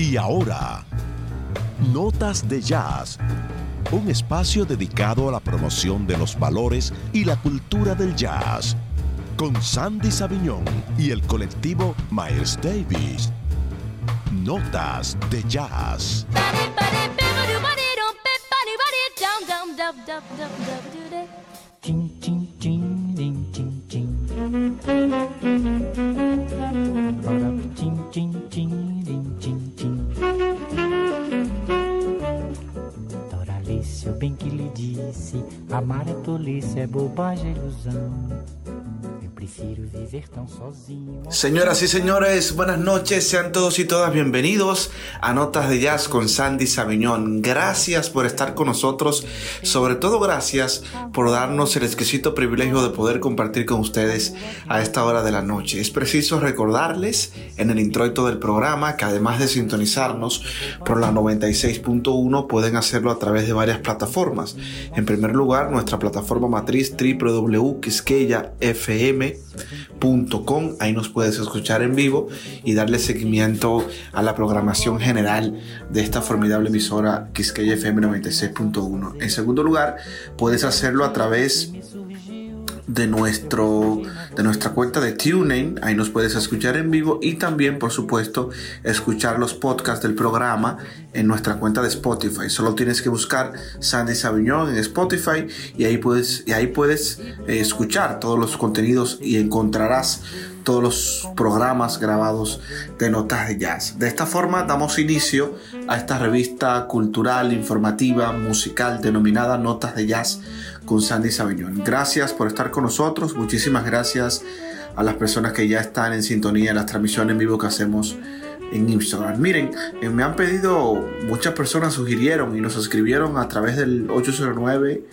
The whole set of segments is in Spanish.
Y ahora, Notas de Jazz, un espacio dedicado a la promoción de los valores y la cultura del jazz, con Sandy Sabiñón y el colectivo Miles Davis. Notas de Jazz. Amar é tolice, é bobagem, é ilusão. Señoras y señores, buenas noches, sean todos y todas bienvenidos a Notas de Jazz con Sandy Sabiñón. Gracias por estar con nosotros, sobre todo gracias por darnos el exquisito privilegio de poder compartir con ustedes a esta hora de la noche. Es preciso recordarles en el introito del programa que además de sintonizarnos por la 96.1 pueden hacerlo a través de varias plataformas. En primer lugar, nuestra plataforma matriz www.quisqueyafm ahí nos puedes escuchar en vivo y darle seguimiento a la programación general de esta formidable emisora Quisqueya FM 96.1. En segundo lugar, puedes hacerlo a través de, nuestro, de nuestra cuenta de TuneIn. Ahí nos puedes escuchar en vivo y también, por supuesto, escuchar los podcasts del programa en nuestra cuenta de Spotify. Solo tienes que buscar Sandy Sabiñón en Spotify y ahí puedes, y ahí puedes eh, escuchar todos los contenidos y encontrarás todos los programas grabados de Notas de Jazz. De esta forma damos inicio a esta revista cultural, informativa, musical denominada Notas de Jazz con Sandy Sabiñón. Gracias por estar con nosotros, muchísimas gracias a las personas que ya están en sintonía en las transmisiones en vivo que hacemos en Instagram. Miren, eh, me han pedido, muchas personas sugirieron y nos escribieron a través del 809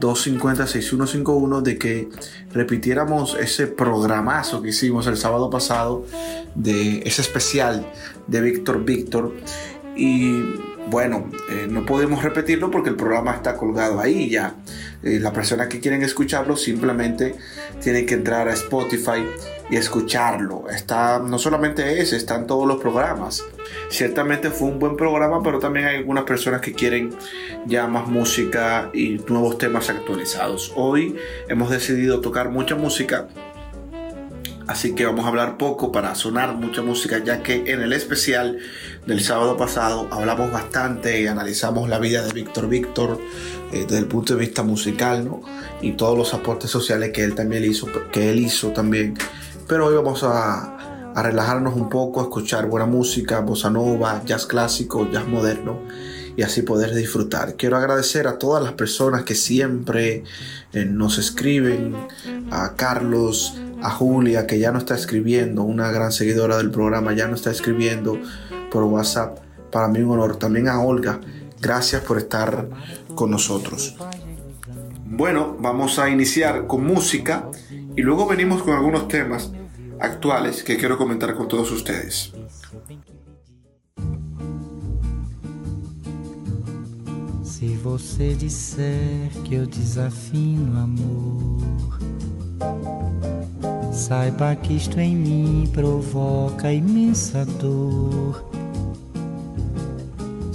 250 6151 de que repitiéramos ese programazo que hicimos el sábado pasado de ese especial de Víctor Víctor y bueno, eh, no podemos repetirlo porque el programa está colgado ahí ya. Eh, las personas que quieren escucharlo simplemente tienen que entrar a Spotify y escucharlo. Está, no solamente ese, están todos los programas. Ciertamente fue un buen programa, pero también hay algunas personas que quieren ya más música y nuevos temas actualizados. Hoy hemos decidido tocar mucha música Así que vamos a hablar poco para sonar mucha música, ya que en el especial del sábado pasado hablamos bastante y analizamos la vida de Víctor Víctor eh, desde el punto de vista musical, ¿no? Y todos los aportes sociales que él también hizo, que él hizo también. Pero hoy vamos a, a relajarnos un poco, a escuchar buena música, bossa nova, jazz clásico, jazz moderno y así poder disfrutar. Quiero agradecer a todas las personas que siempre eh, nos escriben, a Carlos, a Julia, que ya no está escribiendo, una gran seguidora del programa, ya no está escribiendo por WhatsApp. Para mí un honor. También a Olga, gracias por estar con nosotros. Bueno, vamos a iniciar con música y luego venimos con algunos temas actuales que quiero comentar con todos ustedes. Si você disser que eu desafino amor Saiba que isto em mim provoca imensa dor.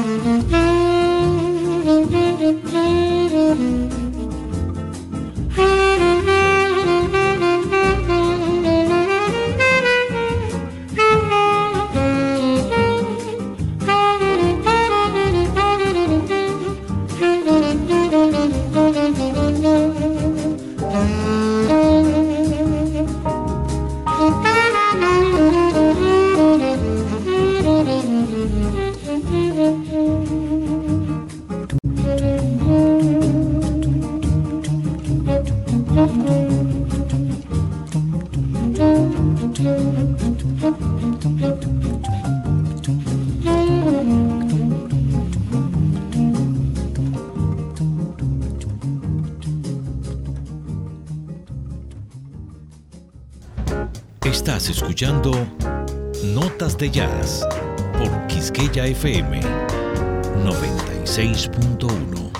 Thank you. FM 96.1.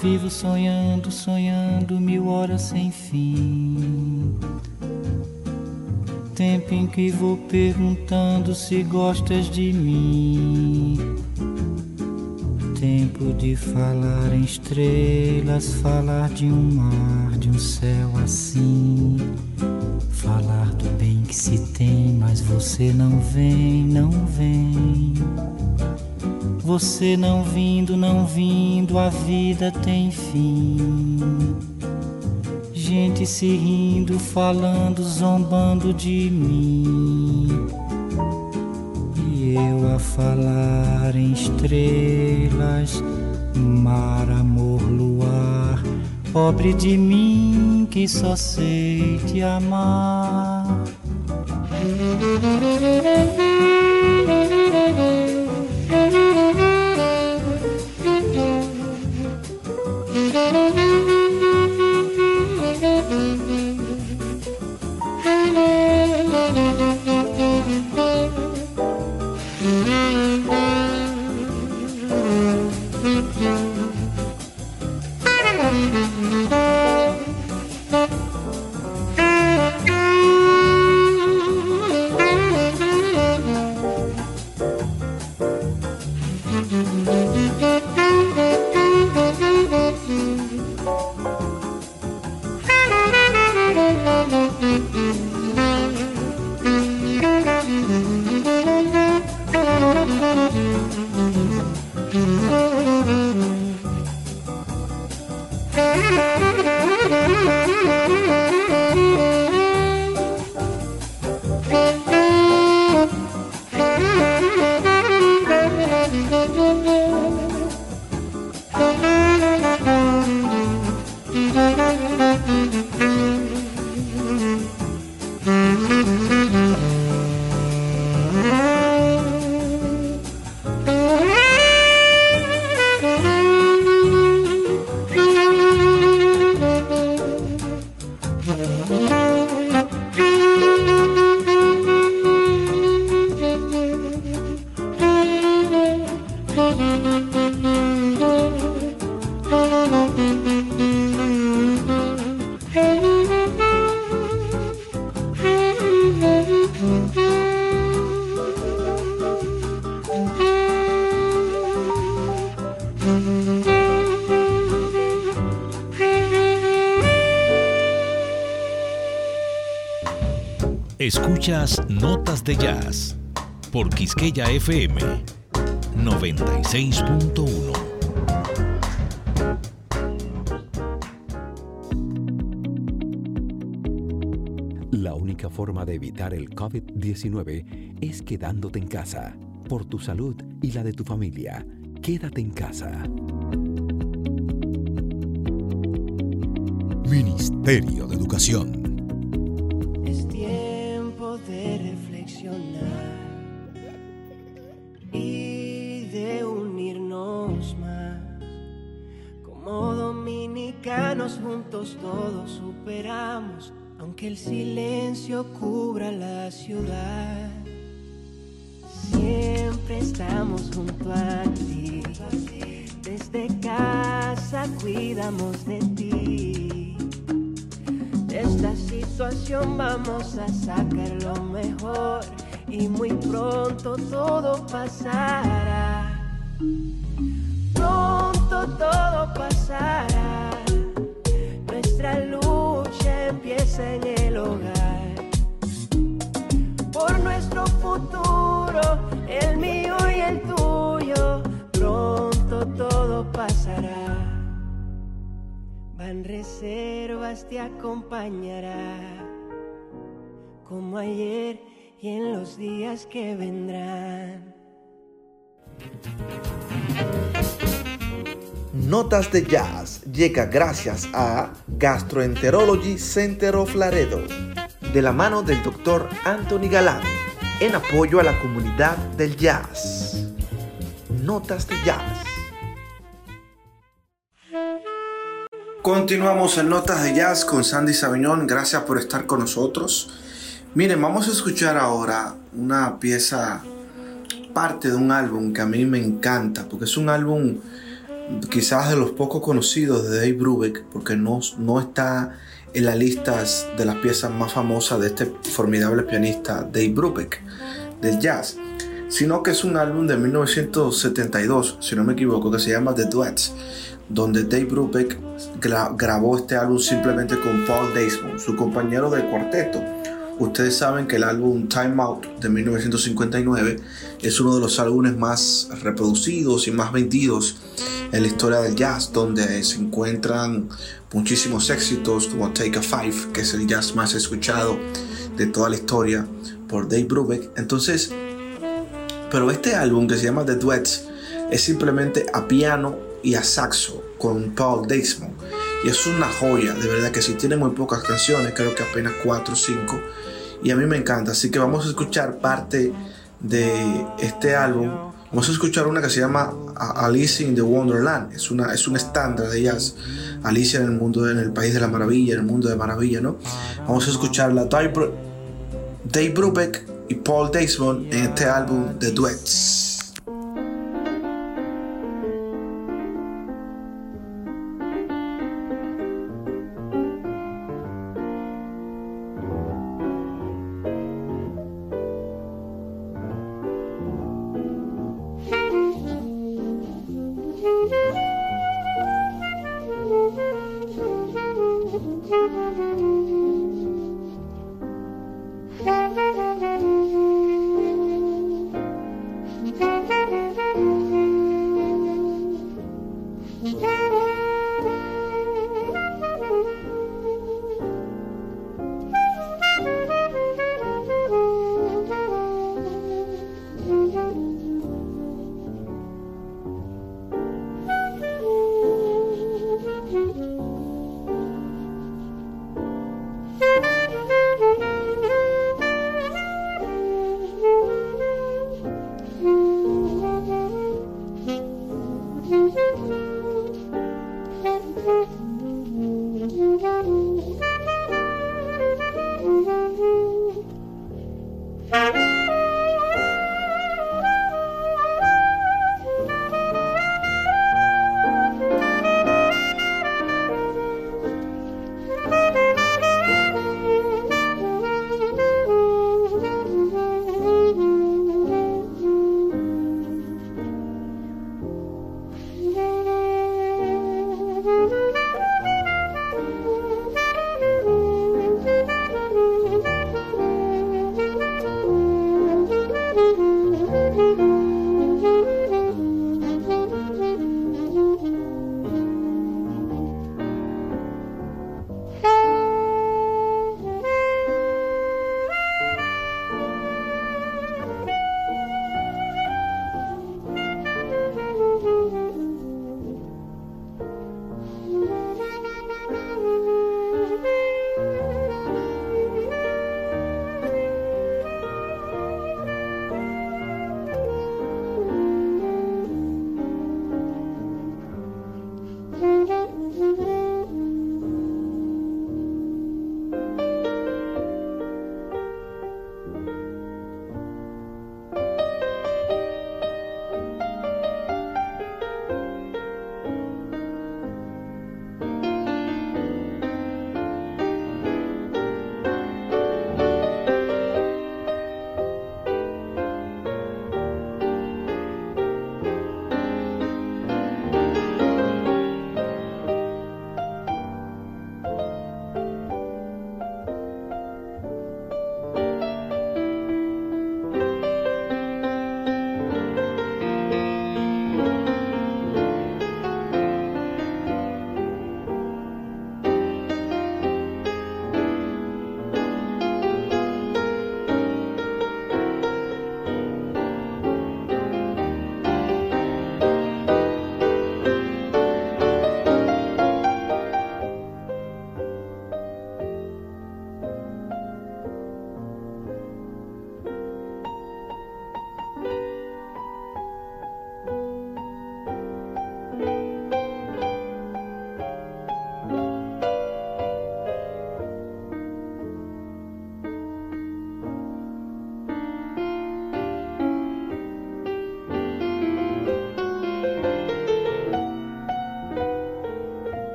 Vivo sonhando, sonhando mil horas sem fim. Tempo em que vou perguntando se gostas de mim tempo de falar em estrelas, falar de um mar, de um céu assim. Você não vem, não vem. Você não vindo, não vindo, a vida tem fim. Gente se rindo, falando, zombando de mim eu a falar em estrelas, mar, amor, luar, pobre de mim que só sei te amar. thank you Escuchas Notas de Jazz por Quisqueya FM 96.1. La única forma de evitar el COVID-19 es quedándote en casa. Por tu salud y la de tu familia, quédate en casa. Ministerio de Educación. Todos superamos, aunque el silencio cubra la ciudad. Siempre estamos junto a ti, desde casa cuidamos de ti. De esta situación vamos a sacar lo mejor y muy pronto todo pasará. Pronto todo pasará nuestra lucha empieza en el hogar. Por nuestro futuro, el mío y el tuyo, pronto todo pasará. Van reservas te acompañará, como ayer y en los días que vendrán. Notas de Jazz llega gracias a Gastroenterology Center of Laredo, de la mano del Dr. Anthony Galán, en apoyo a la comunidad del jazz. Notas de Jazz. Continuamos en Notas de Jazz con Sandy Sabiñón. Gracias por estar con nosotros. Miren, vamos a escuchar ahora una pieza, parte de un álbum que a mí me encanta, porque es un álbum quizás de los poco conocidos de Dave Brubeck, porque no, no está en las listas de las piezas más famosas de este formidable pianista Dave Brubeck del jazz, sino que es un álbum de 1972, si no me equivoco, que se llama The Duets, donde Dave Brubeck grabó este álbum simplemente con Paul Desmond, su compañero de cuarteto. Ustedes saben que el álbum Time Out de 1959 es uno de los álbumes más reproducidos y más vendidos en la historia del jazz, donde se encuentran muchísimos éxitos como Take a Five, que es el jazz más escuchado de toda la historia por Dave Brubeck. Entonces, pero este álbum que se llama The Duets es simplemente a piano y a saxo con Paul Desmond. Y es una joya, de verdad que si tiene muy pocas canciones, creo que apenas 4 o 5. Y a mí me encanta, así que vamos a escuchar parte de este álbum Vamos a escuchar una que se llama Alice in the Wonderland. Es, una, es un estándar de ellas. Alicia en el mundo, en el país de la maravilla, en el mundo de maravilla, ¿no? Vamos a escuchar la Dave Brubeck y Paul Desmond en este álbum de Duets.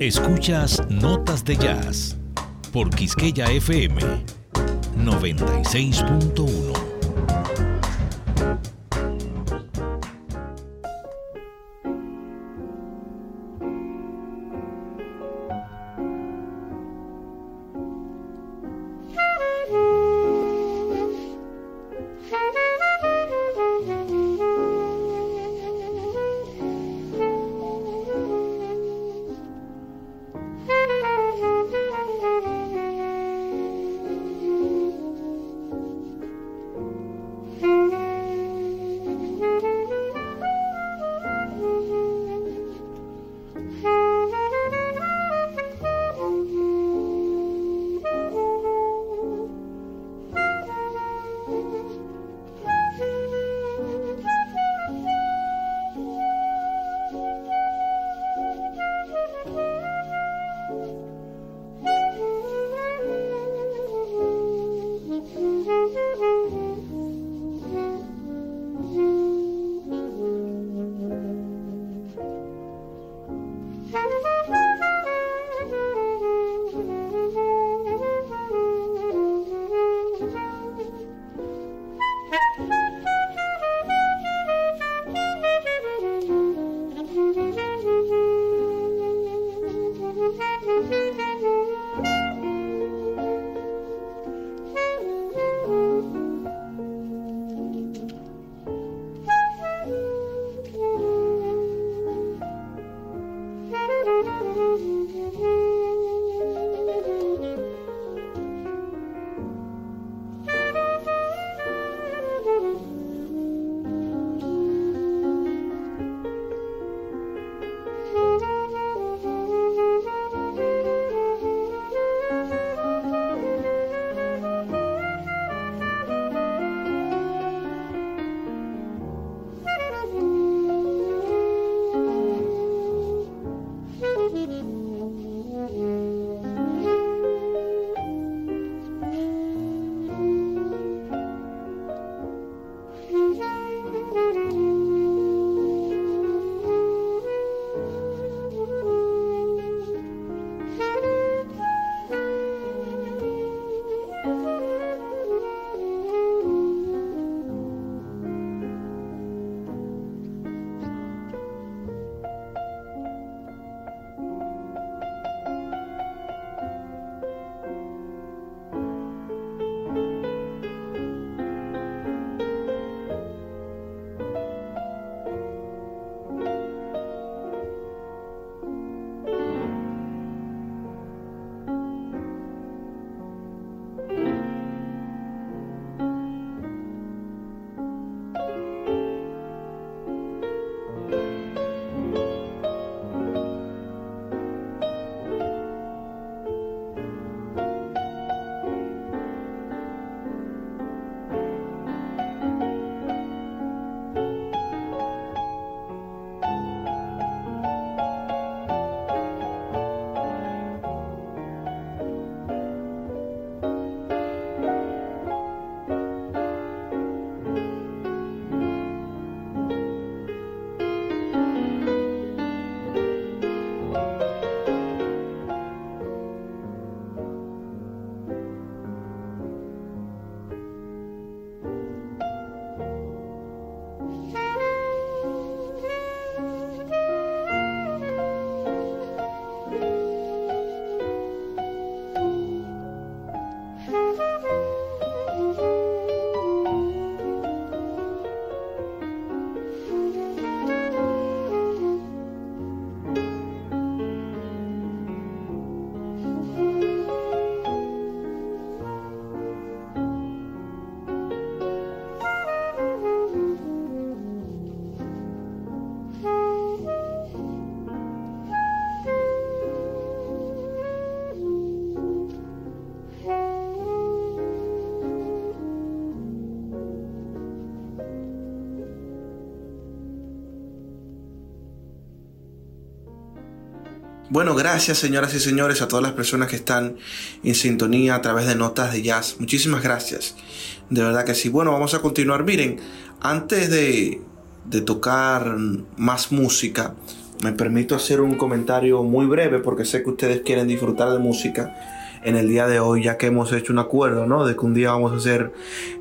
Escuchas Notas de Jazz por Quisqueya FM 96.1. Bueno, gracias señoras y señores a todas las personas que están en sintonía a través de notas de jazz. Muchísimas gracias. De verdad que sí. Bueno, vamos a continuar. Miren, antes de, tocar más música, me permito hacer un comentario muy breve porque sé que ustedes quieren disfrutar de música en el día de hoy, ya que hemos hecho un acuerdo, ¿no? De que un día vamos a hacer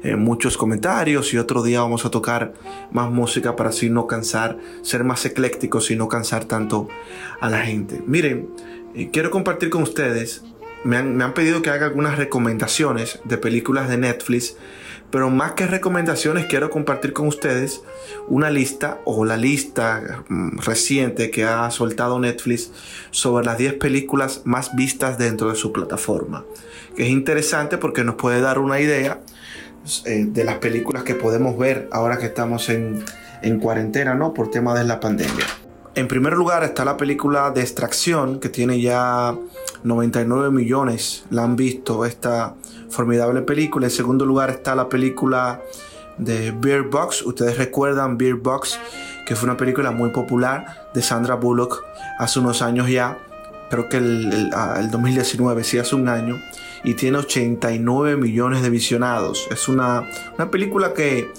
eh, muchos comentarios y otro día vamos a tocar más música para así no cansar, ser más eclécticos y no cansar tanto a la gente. Miren, eh, quiero compartir con ustedes, me han, me han pedido que haga algunas recomendaciones de películas de Netflix pero más que recomendaciones, quiero compartir con ustedes una lista o la lista mm, reciente que ha soltado Netflix sobre las 10 películas más vistas dentro de su plataforma. Que es interesante porque nos puede dar una idea eh, de las películas que podemos ver ahora que estamos en, en cuarentena, ¿no? Por tema de la pandemia. En primer lugar está la película de Extracción, que tiene ya 99 millones, la han visto esta formidable película. En segundo lugar está la película de Beer Box. Ustedes recuerdan Beer Box, que fue una película muy popular de Sandra Bullock hace unos años ya. Creo que el, 2019, ah, sí, hace un año. Y tiene 89 millones de visionados. Es una, una película que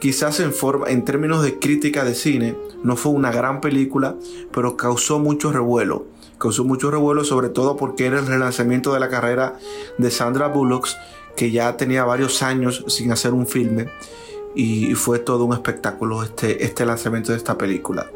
quizás en, forma, en términos de crítica de cine no fue una gran película, pero causó mucho revuelo. Causó mucho revuelo sobre todo porque era el relanzamiento de la carrera de Sandra Bullock, que ya tenía varios años sin hacer un filme y fue todo un espectáculo este, este lanzamiento de esta película.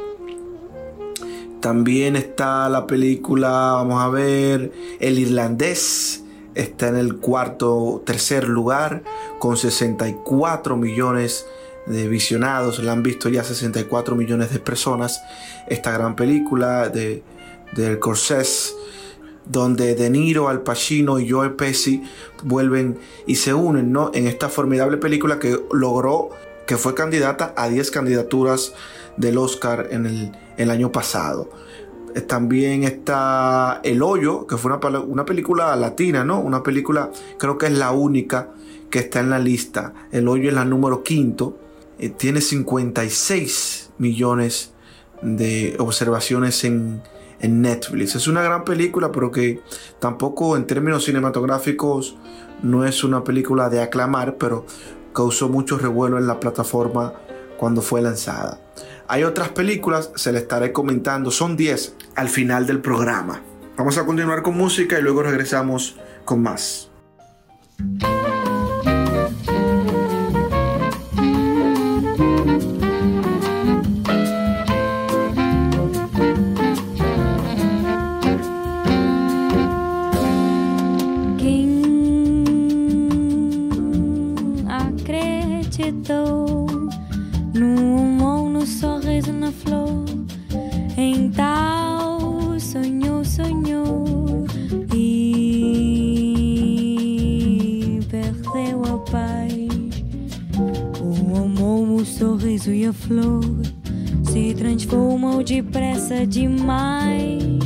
También está la película, vamos a ver, El Irlandés, está en el cuarto, tercer lugar, con 64 millones de visionados, la han visto ya 64 millones de personas. Esta gran película de, del Corsés, donde De Niro, Al Pacino y Joe Pesci vuelven y se unen ¿no? en esta formidable película que logró, que fue candidata a 10 candidaturas del Oscar en el, año pasado. También está El Hoyo, que fue una, una película latina, ¿no? Una película, creo que es la única que está en la lista. El Hoyo es la número quinto eh, tiene 56 millones de observaciones en, Netflix. Es una gran película, pero que tampoco en términos cinematográficos no es una película de aclamar, pero causó mucho revuelo en la plataforma cuando fue lanzada. Hay otras películas, se les estaré comentando, son 10 al final del programa. Vamos a continuar con música y luego regresamos con más. no amor, no sorriso, na flor. Em tal sonho, sonhou e perdeu a paz. O amor, o sorriso e a flor se transformam depressa demais.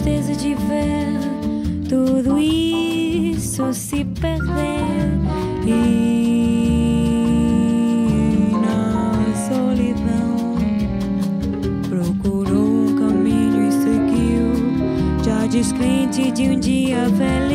Tristeza de ver tudo isso se perder e na solidão procurou um caminho e seguiu já descrente de um dia feliz.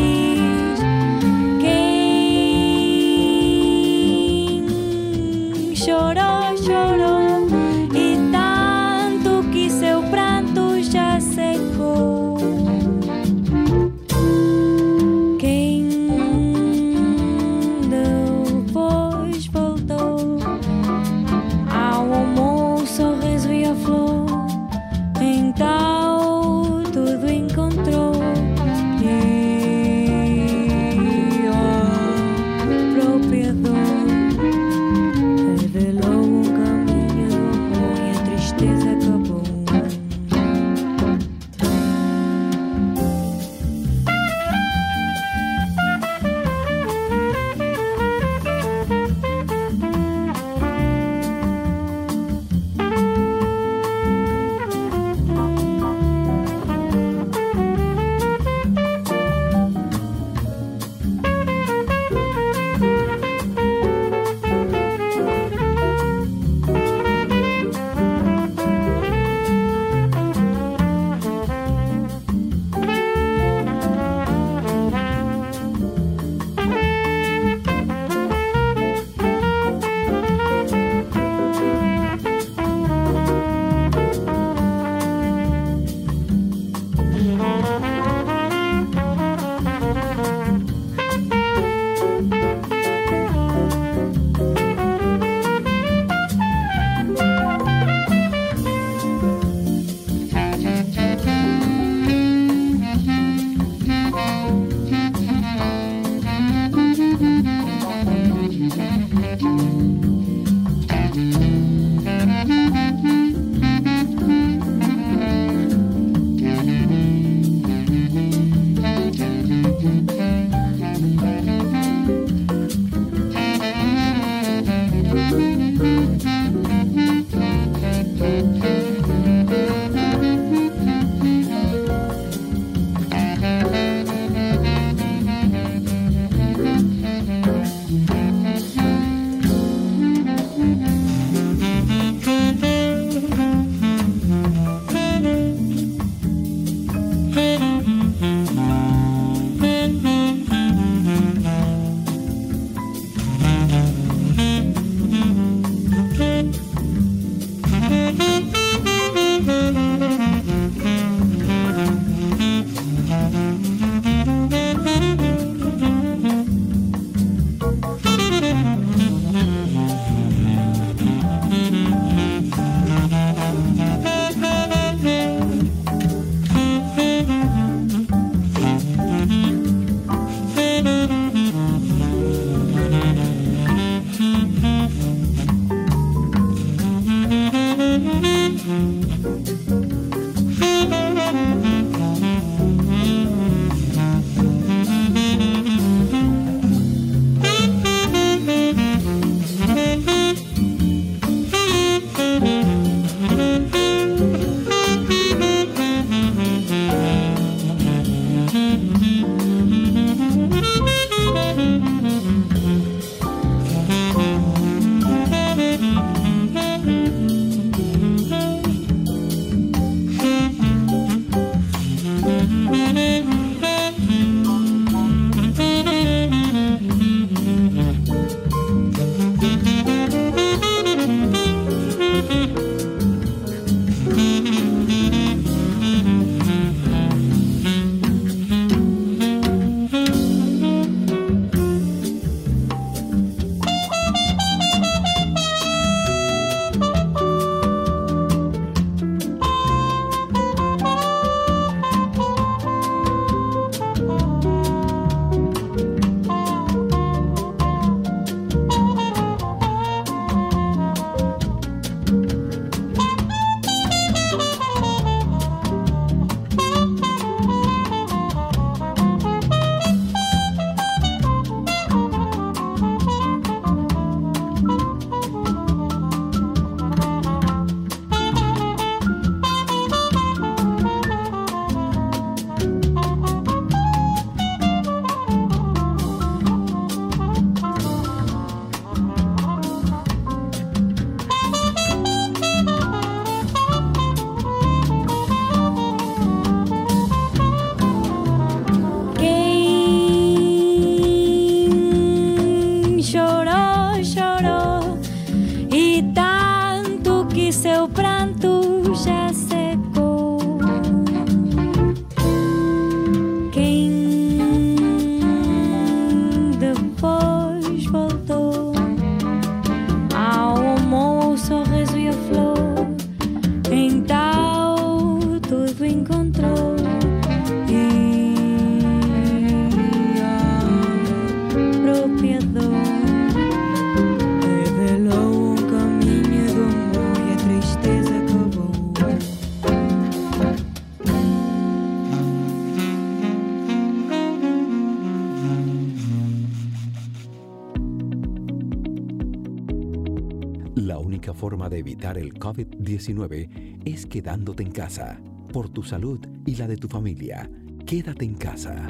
El COVID-19 es quedándote en casa. Por tu salud y la de tu familia, quédate en casa.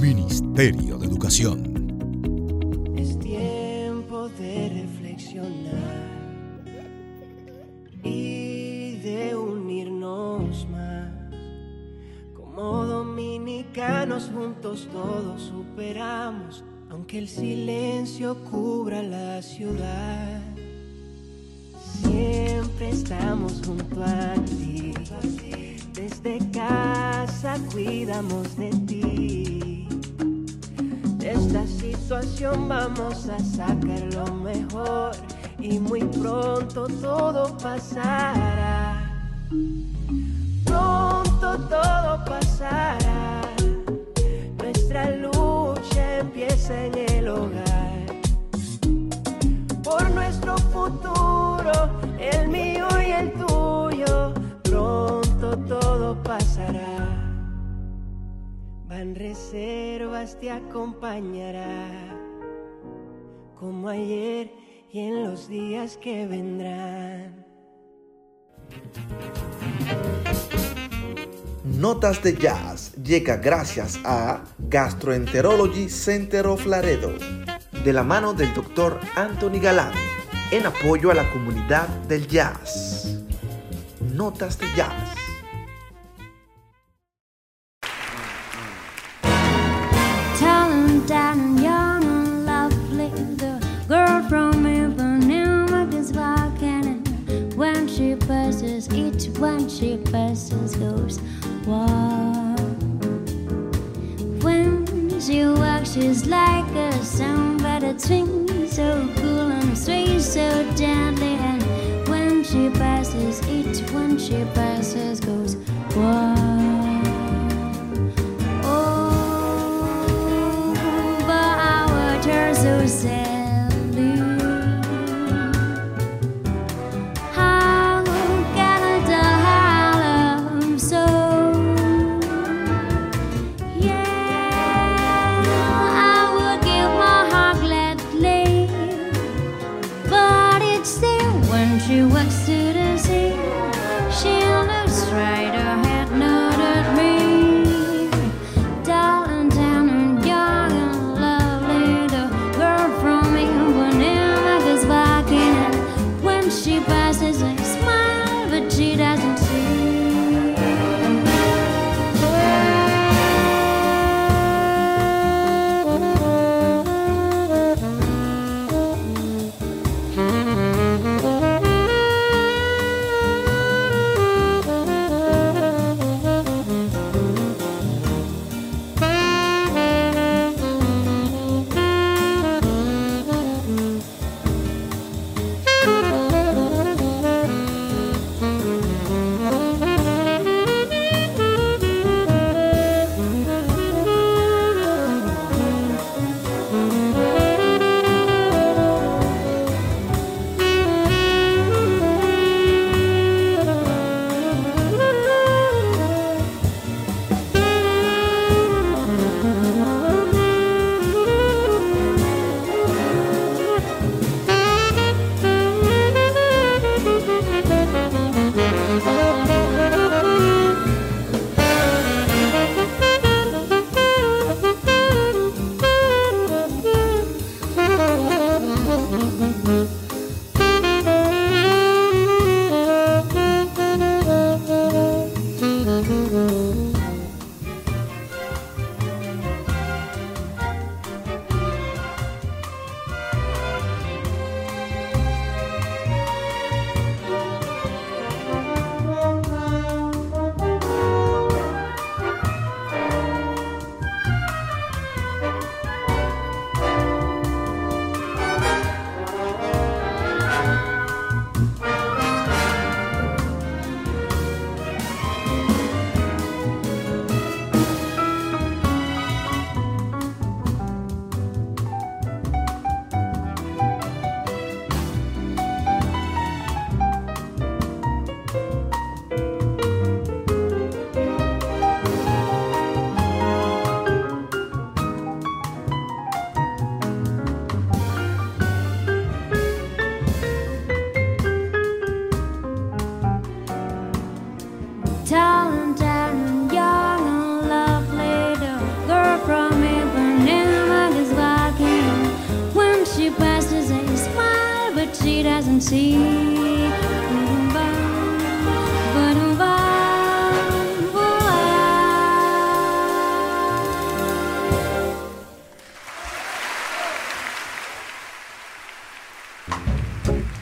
Ministerio de Educación. Es tiempo de reflexionar y de unirnos más. Como dominicanos juntos todos superamos, aunque el silencio cubra la ciudad. Siempre estamos junto a ti. Desde casa cuidamos de ti. De esta situación vamos a sacar lo mejor y muy pronto todo pasará. Pronto todo pasará. Empieza en el hogar. Por nuestro futuro, el mío y el tuyo, pronto todo pasará. Van reservas te acompañará, como ayer y en los días que vendrán. Notas de Jazz llega gracias a Gastroenterology Center of Laredo, de la mano del Dr. Anthony Galán, en apoyo a la comunidad del jazz. Notas de Jazz. When she passes, she passes wow. When she walks, she's like a song, but it swings so cool and sways so gently, and when she passes, each one she passes goes.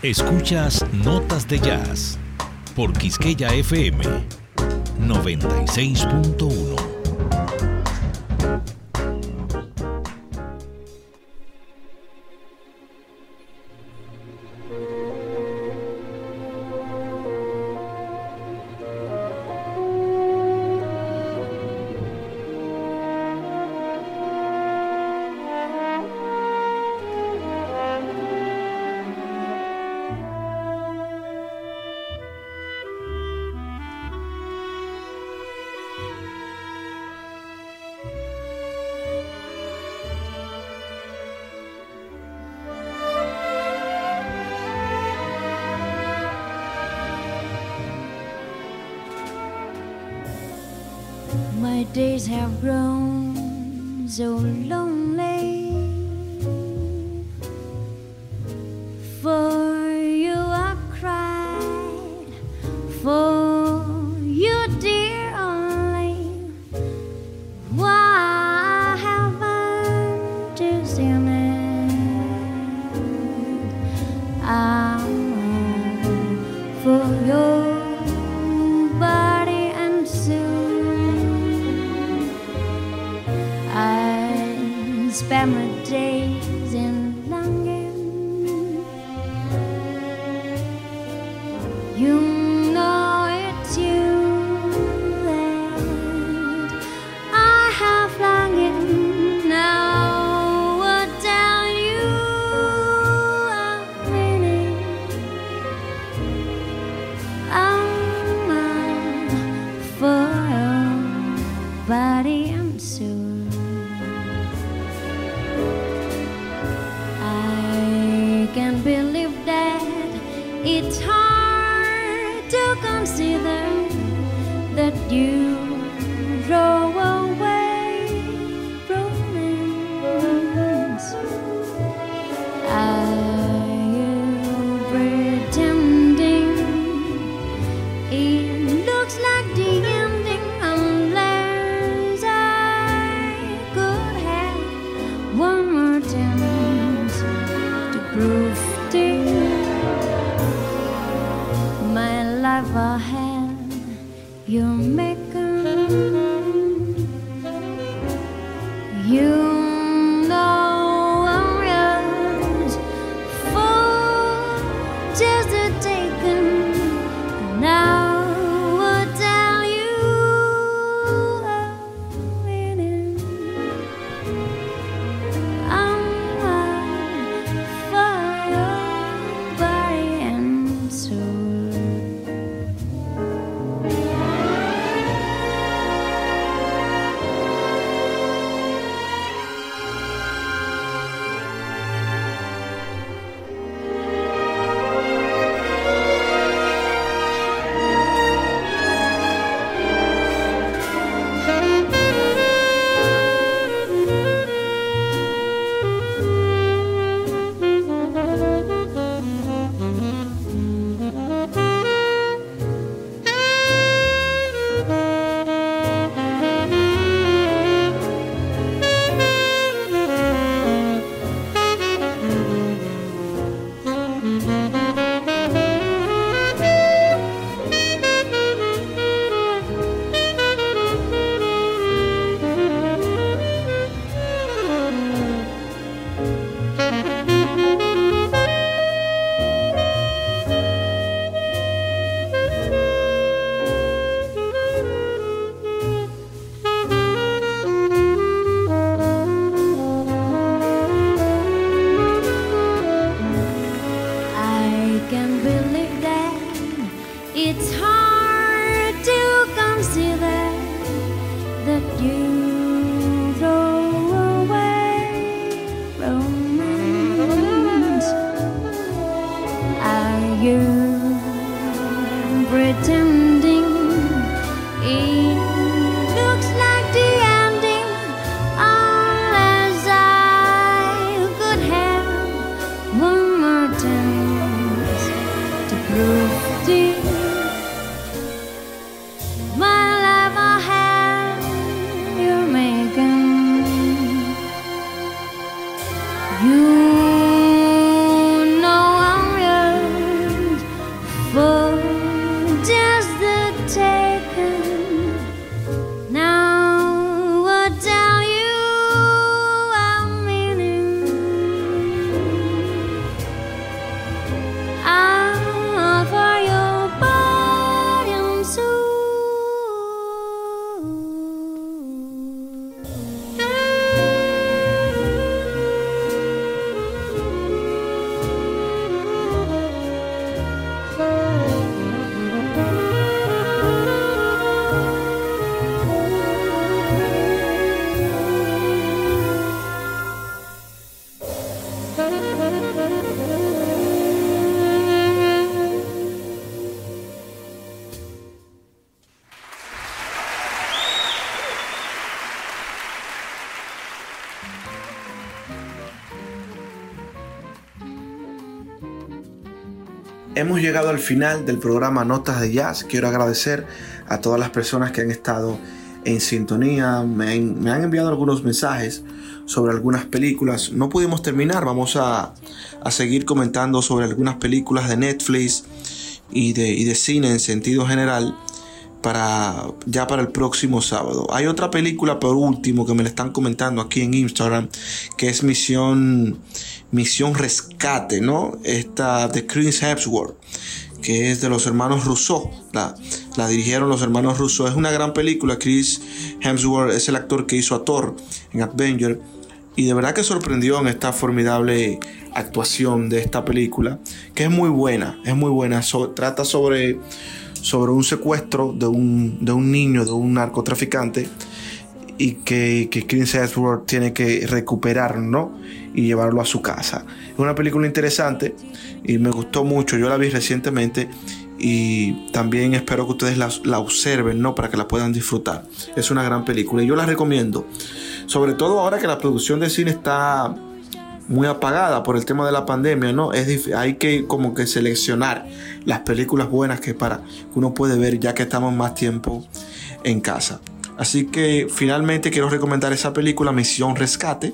Escuchas Notas de Jazz por Quisqueya FM 96.1. あ hemos llegado al final del programa Notas de Jazz. Quiero agradecer a todas las personas que han estado en sintonía, me han, enviado algunos mensajes sobre algunas películas. No pudimos terminar, vamos a, a seguir comentando sobre algunas películas de Netflix y de, y de cine en sentido general para ya para el próximo sábado. Hay otra película por último que me la están comentando aquí en Instagram que es Misión Misión Rescate, ¿no? Esta de Chris Hemsworth que es de los hermanos Rousseau. La, la dirigieron los hermanos Rousseau. Es una gran película. Chris Hemsworth es el actor que hizo a Thor en Avenger. Y de verdad que sorprendió en esta formidable actuación de esta película. Que es muy buena. Es muy buena. So- trata sobre, sobre un secuestro de un, de un niño, de un narcotraficante. Y que, que Chris Hemsworth tiene que recuperar, ¿no? Y llevarlo a su casa. Es una película interesante y me gustó mucho. Yo la vi recientemente y también espero que ustedes la, la observen, ¿no? Para que la puedan disfrutar. Es una gran película y yo la recomiendo. Sobre todo ahora que la producción de cine está muy apagada por el tema de la pandemia, ¿no? Es hay que como que seleccionar las películas buenas que para uno puede ver ya que estamos más tiempo en casa. Así que finalmente quiero recomendar esa película Misión Rescate,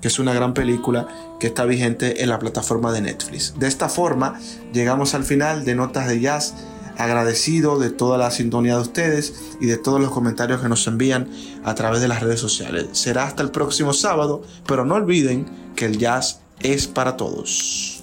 que es una gran película que está vigente en la plataforma de Netflix. De esta forma llegamos al final de Notas de Jazz, agradecido de toda la sintonía de ustedes y de todos los comentarios que nos envían a través de las redes sociales. Será hasta el próximo sábado, pero no olviden que el jazz es para todos.